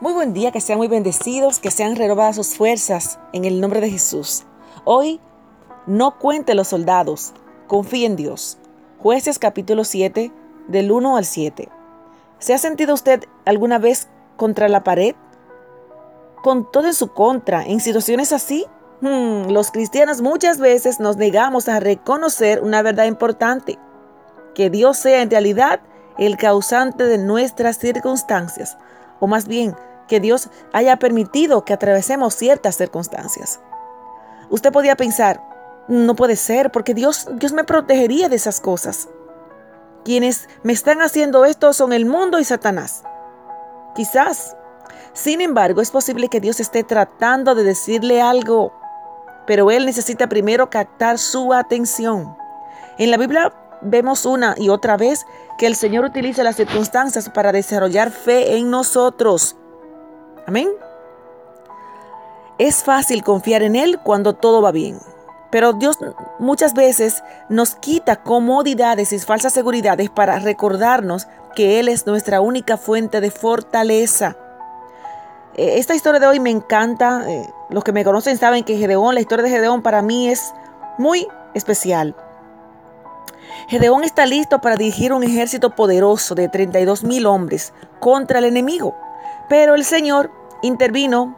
Muy buen día, que sean muy bendecidos, que sean renovadas sus fuerzas en el nombre de Jesús. Hoy, no cuente los soldados, confíe en Dios. Jueces capítulo 7, del 1 al 7. ¿Se ha sentido usted alguna vez contra la pared? ¿Con todo en su contra, en situaciones así? Hmm, los cristianos muchas veces nos negamos a reconocer una verdad importante, que Dios sea en realidad el causante de nuestras circunstancias, o más bien, que Dios haya permitido que atravesemos ciertas circunstancias. Usted podía pensar, no puede ser, porque Dios, Dios me protegería de esas cosas. Quienes me están haciendo esto son el mundo y Satanás. Quizás. Sin embargo, es posible que Dios esté tratando de decirle algo, pero Él necesita primero captar su atención. En la Biblia vemos una y otra vez que el Señor utiliza las circunstancias para desarrollar fe en nosotros. Amén. Es fácil confiar en Él cuando todo va bien. Pero Dios muchas veces nos quita comodidades y falsas seguridades para recordarnos que Él es nuestra única fuente de fortaleza. Eh, esta historia de hoy me encanta. Eh, los que me conocen saben que Gedeón, la historia de Gedeón para mí es muy especial. Gedeón está listo para dirigir un ejército poderoso de 32 mil hombres contra el enemigo. Pero el Señor intervino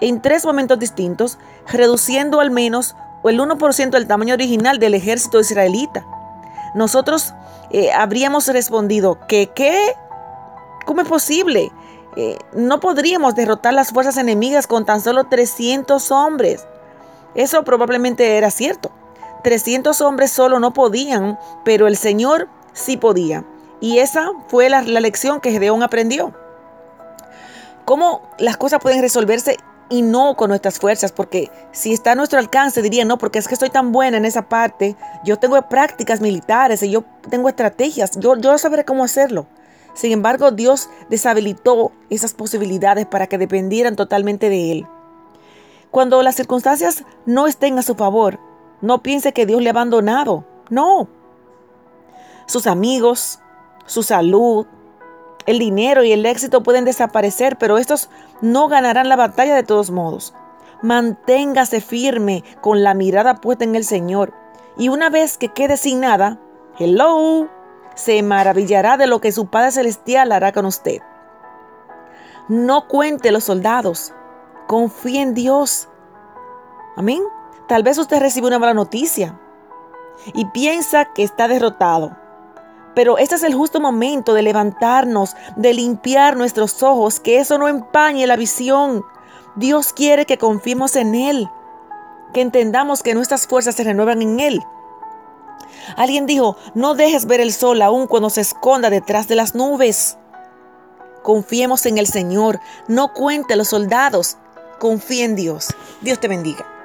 en tres momentos distintos, reduciendo al menos el 1% del tamaño original del ejército israelita. Nosotros eh, habríamos respondido que qué, ¿cómo es posible? Eh, no podríamos derrotar las fuerzas enemigas con tan solo 300 hombres. Eso probablemente era cierto. 300 hombres solo no podían, pero el Señor sí podía. Y esa fue la, la lección que Gedeón aprendió cómo las cosas pueden resolverse y no con nuestras fuerzas, porque si está a nuestro alcance diría, no, porque es que estoy tan buena en esa parte, yo tengo prácticas militares y yo tengo estrategias, yo, yo sabré cómo hacerlo. Sin embargo, Dios deshabilitó esas posibilidades para que dependieran totalmente de Él. Cuando las circunstancias no estén a su favor, no piense que Dios le ha abandonado. No. Sus amigos, su salud, el dinero y el éxito pueden desaparecer, pero estos no ganarán la batalla de todos modos. Manténgase firme con la mirada puesta en el Señor. Y una vez que quede sin nada, hello, se maravillará de lo que su Padre Celestial hará con usted. No cuente los soldados. Confíe en Dios. Amén. Tal vez usted recibe una mala noticia y piensa que está derrotado. Pero este es el justo momento de levantarnos, de limpiar nuestros ojos, que eso no empañe la visión. Dios quiere que confiemos en Él, que entendamos que nuestras fuerzas se renuevan en Él. Alguien dijo, no dejes ver el sol aún cuando se esconda detrás de las nubes. Confiemos en el Señor, no cuente a los soldados, confía en Dios. Dios te bendiga.